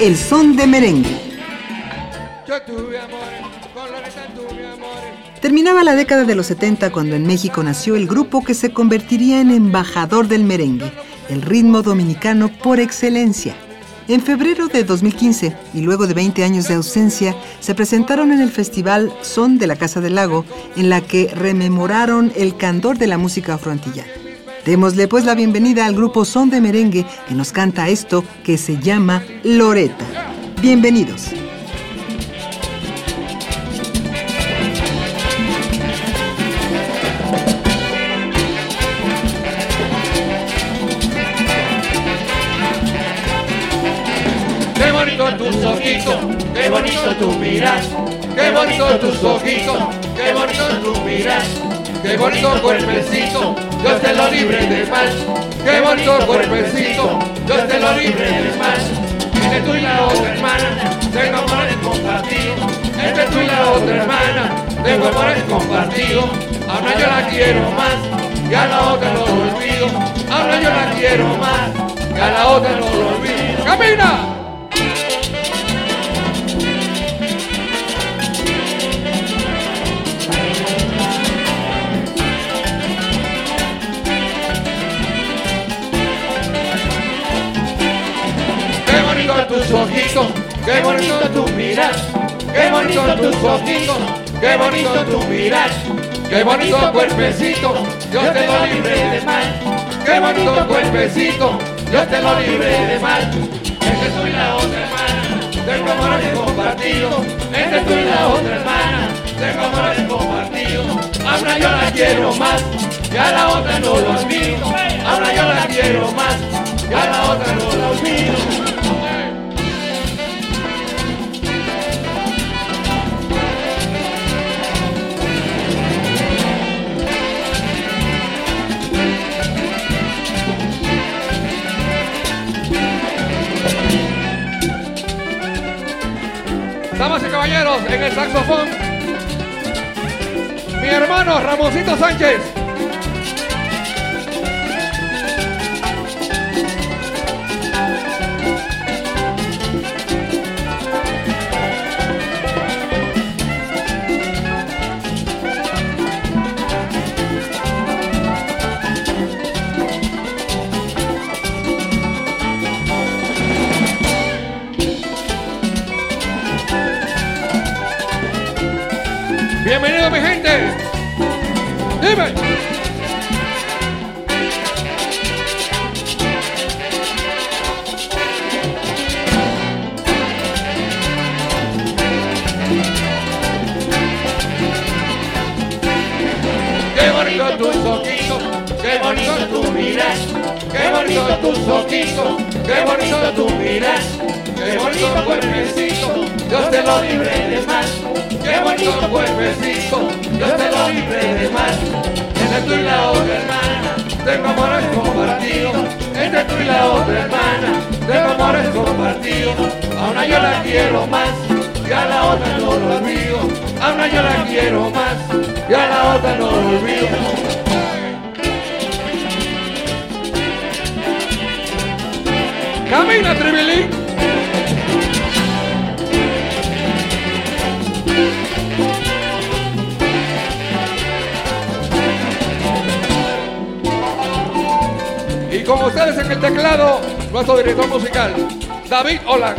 El Son de Merengue. Terminaba la década de los 70 cuando en México nació el grupo que se convertiría en embajador del merengue, el ritmo dominicano por excelencia. En febrero de 2015, y luego de 20 años de ausencia, se presentaron en el festival Son de la Casa del Lago, en la que rememoraron el candor de la música afroantillana. Démosle pues la bienvenida al grupo Son de Merengue que nos canta esto que se llama Loreta. Bienvenidos. Qué bonito tus ojitos, qué bonito tu miras, qué bonito tus ojitos, qué bonito tu miras, qué bonito cuerpecito, Dios te lo libre de mal, qué bonito cuerpecito, Dios te lo libre de mal. Entre tú y la otra hermana, tengo amores compartidos, entre tú y la otra hermana, tengo amores compartidos, ahora yo la quiero más, y a la otra no lo olvido, ahora yo la quiero más, y a la otra no lo olvido. ¡Camina! Qué bonito tu miras, qué bonito tus ojitos, qué bonito tu miras, qué bonito cuerpecito, Dios te lo libre de mal, qué bonito cuerpecito, Dios te lo libre de mal. Entre tú y la otra hermana, tengo amores compartidos, entre tú y la otra hermana, tengo amores compartidos, ahora yo la quiero más, y a la otra no lo olvido, ahora yo la quiero más, y a la otra no la olvido. Damas y caballeros, en el saxofón, mi hermano Ramoncito Sánchez. Qué bonito tus ojitos, qué bonito tu miras, qué bonito cuerpecito, Dios te lo libre de mal, qué bonito cuerpecito, Dios te lo libre de mal. Entre tú y la otra hermana, tengo amores compartidos, entre tú y la otra hermana, tengo amores compartidos, a una yo la quiero más, y a la otra no lo olvido, a una yo la quiero más, y a la otra no lo olvido. Y con ustedes en el teclado, nuestro director musical, David Olan.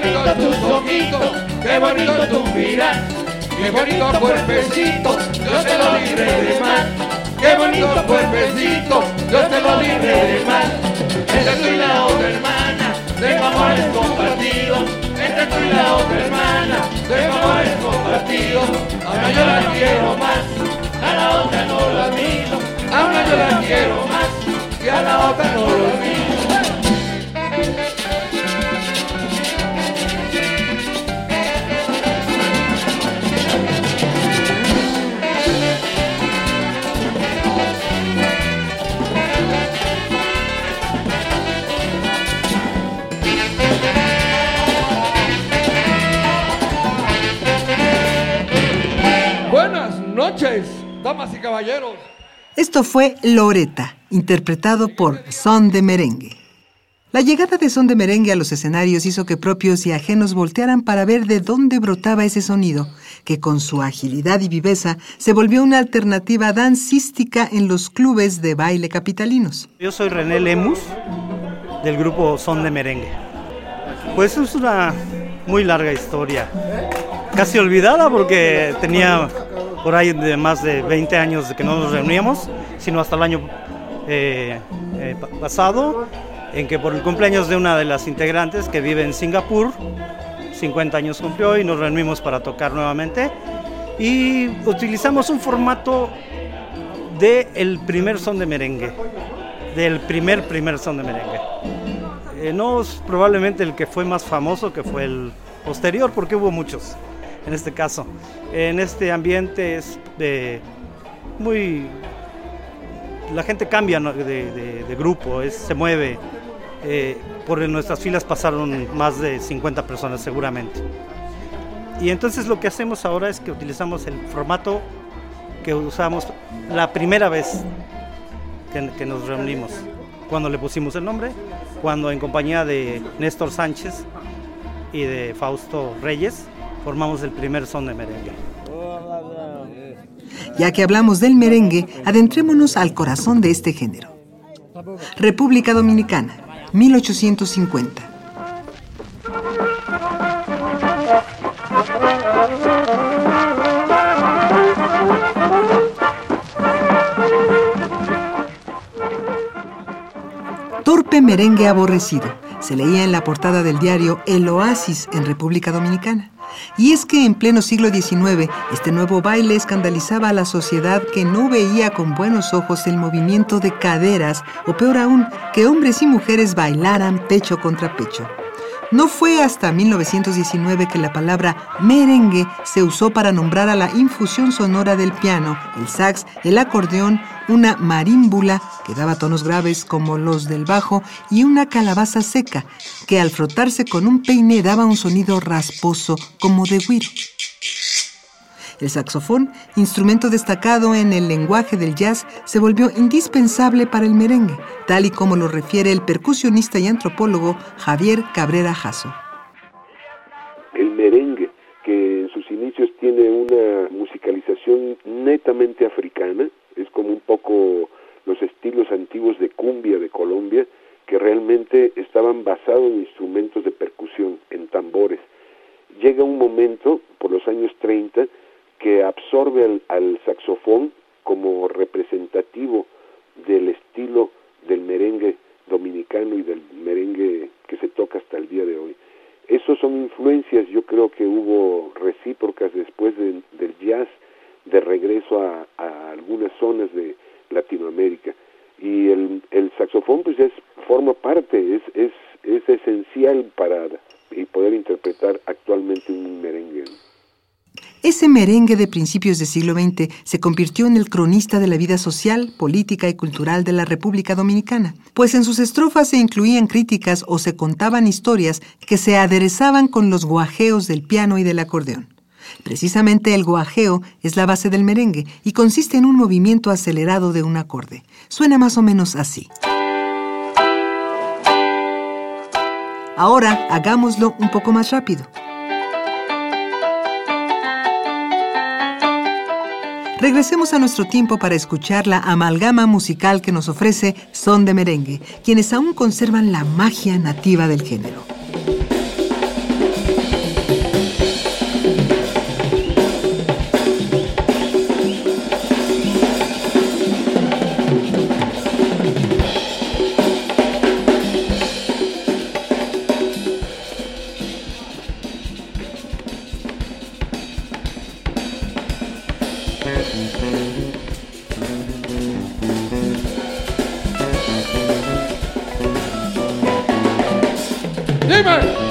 Bonito tus ojitos, qué bonito tu mirar, qué bonito cuerpecito, yo te lo libre de mal, qué bonito cuerpecito, yo te lo libre de mal, entre tú y la otra hermana, tengo amores compartidos, entre tú y la otra hermana, tengo amores compartidos, ahora yo la quiero más, a la otra no la miro, ahora yo la quiero más, y a la otra no la Esto fue Loreta, interpretado por Son de Merengue. La llegada de Son de Merengue a los escenarios hizo que propios y ajenos voltearan para ver de dónde brotaba ese sonido, que con su agilidad y viveza se volvió una alternativa dancística en los clubes de baile capitalinos. Yo soy René Lemus, del grupo Son de Merengue. Pues es una muy larga historia, casi olvidada porque tenía por ahí de más de 20 años que no nos reuníamos, sino hasta el año eh, eh, pasado, en que por el cumpleaños de una de las integrantes que vive en Singapur, 50 años cumplió y nos reunimos para tocar nuevamente. Y utilizamos un formato del el primer son de merengue, del primer primer son de merengue. Eh, no es probablemente el que fue más famoso, que fue el posterior, porque hubo muchos en este caso. En este ambiente es de muy... La gente cambia de, grupo, se mueve. Eh, por nuestras filas pasaron más de 50 personas seguramente. Y entonces lo que hacemos ahora es que utilizamos el formato que usamos la primera vez que, que, nos reunimos, cuando le pusimos el nombre, cuando en compañía de Néstor Sánchez y de Fausto Reyes formamos el primer son de merengue. Ya que hablamos del merengue, adentrémonos al corazón de este género. República Dominicana, 1850. Torpe merengue aborrecido. Se leía en la portada del diario El Oasis en República Dominicana. Y es que en pleno siglo XIX, este nuevo baile escandalizaba a la sociedad que no veía con buenos ojos el movimiento de caderas, o peor aún, que hombres y mujeres bailaran pecho contra pecho. No fue hasta 1919 que la palabra merengue se usó para nombrar a la infusión sonora del piano, el sax, el acordeón, una marímbula que daba tonos graves como los del bajo y una calabaza seca que al frotarse con un peine daba un sonido rasposo como de güiro. El saxofón, instrumento destacado en el lenguaje del jazz, se volvió indispensable para el merengue, tal y como lo refiere el percusionista y antropólogo Javier Cabrera Jasso. El merengue, que en sus inicios tiene una musicalización netamente africana, es como un poco los estilos antiguos de cumbia de Colombia, que realmente estaban basados en instrumentos de percusión, en tambores. Llega un momento, por los años 30, que absorbe al, saxofón como representativo del estilo del merengue dominicano y del merengue que se toca hasta el día de hoy. Esas son influencias, yo creo que hubo recíprocas después del jazz de regreso a, algunas zonas de Latinoamérica. Y el, el saxofón pues es, forma parte, es, es, es esencial para poder interpretar actualmente un merengue. Ese merengue de principios del siglo XX se convirtió en el cronista de la vida social, política y cultural de la República Dominicana, pues en sus estrofas se incluían críticas o se contaban historias que se aderezaban con los guajeos del piano y del acordeón. Precisamente el guajeo es la base del merengue y consiste en un movimiento acelerado de un acorde. Suena más o menos así. Ahora hagámoslo un poco más rápido. Regresemos a nuestro tiempo para escuchar la amalgama musical que nos ofrece Son de Merengue, quienes aún conservan la magia nativa del género. Demon!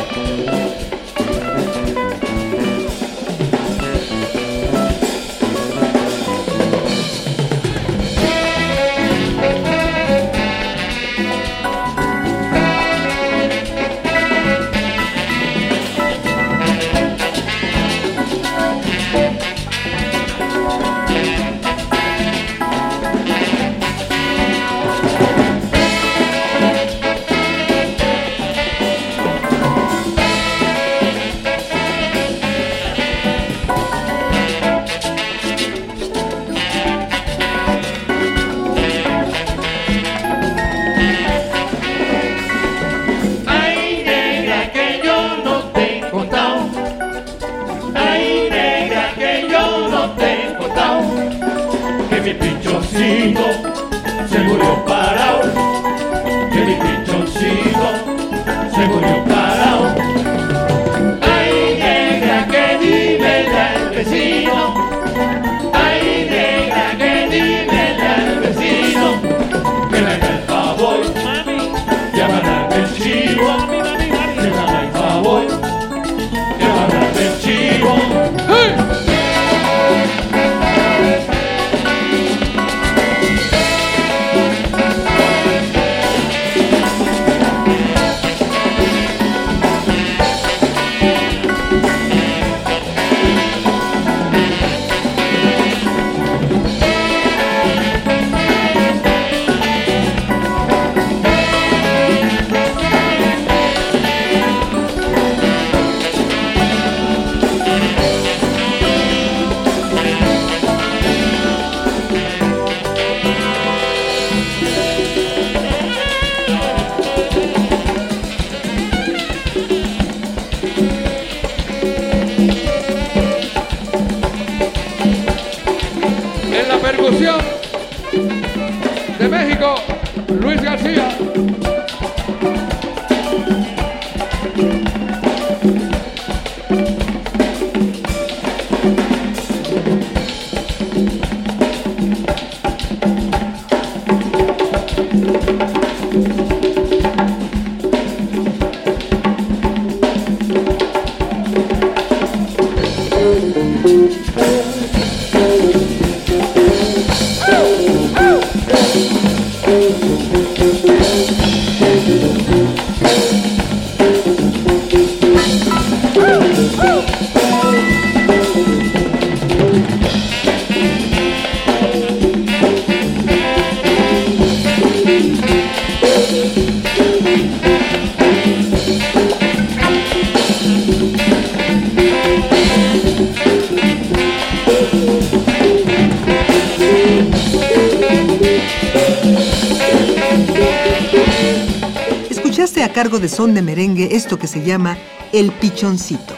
Escuchaste a cargo de Son de Merengue esto que se llama El Pichoncito.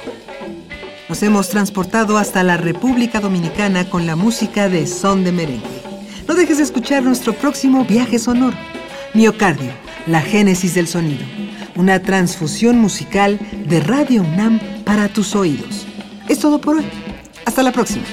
Nos hemos transportado hasta la República Dominicana con la música de Son de Merengue. No dejes de escuchar nuestro próximo viaje sonoro. Miocardio, la génesis del sonido. Una transfusión musical de Radio UNAM para tus oídos. Es todo por hoy. Hasta la próxima.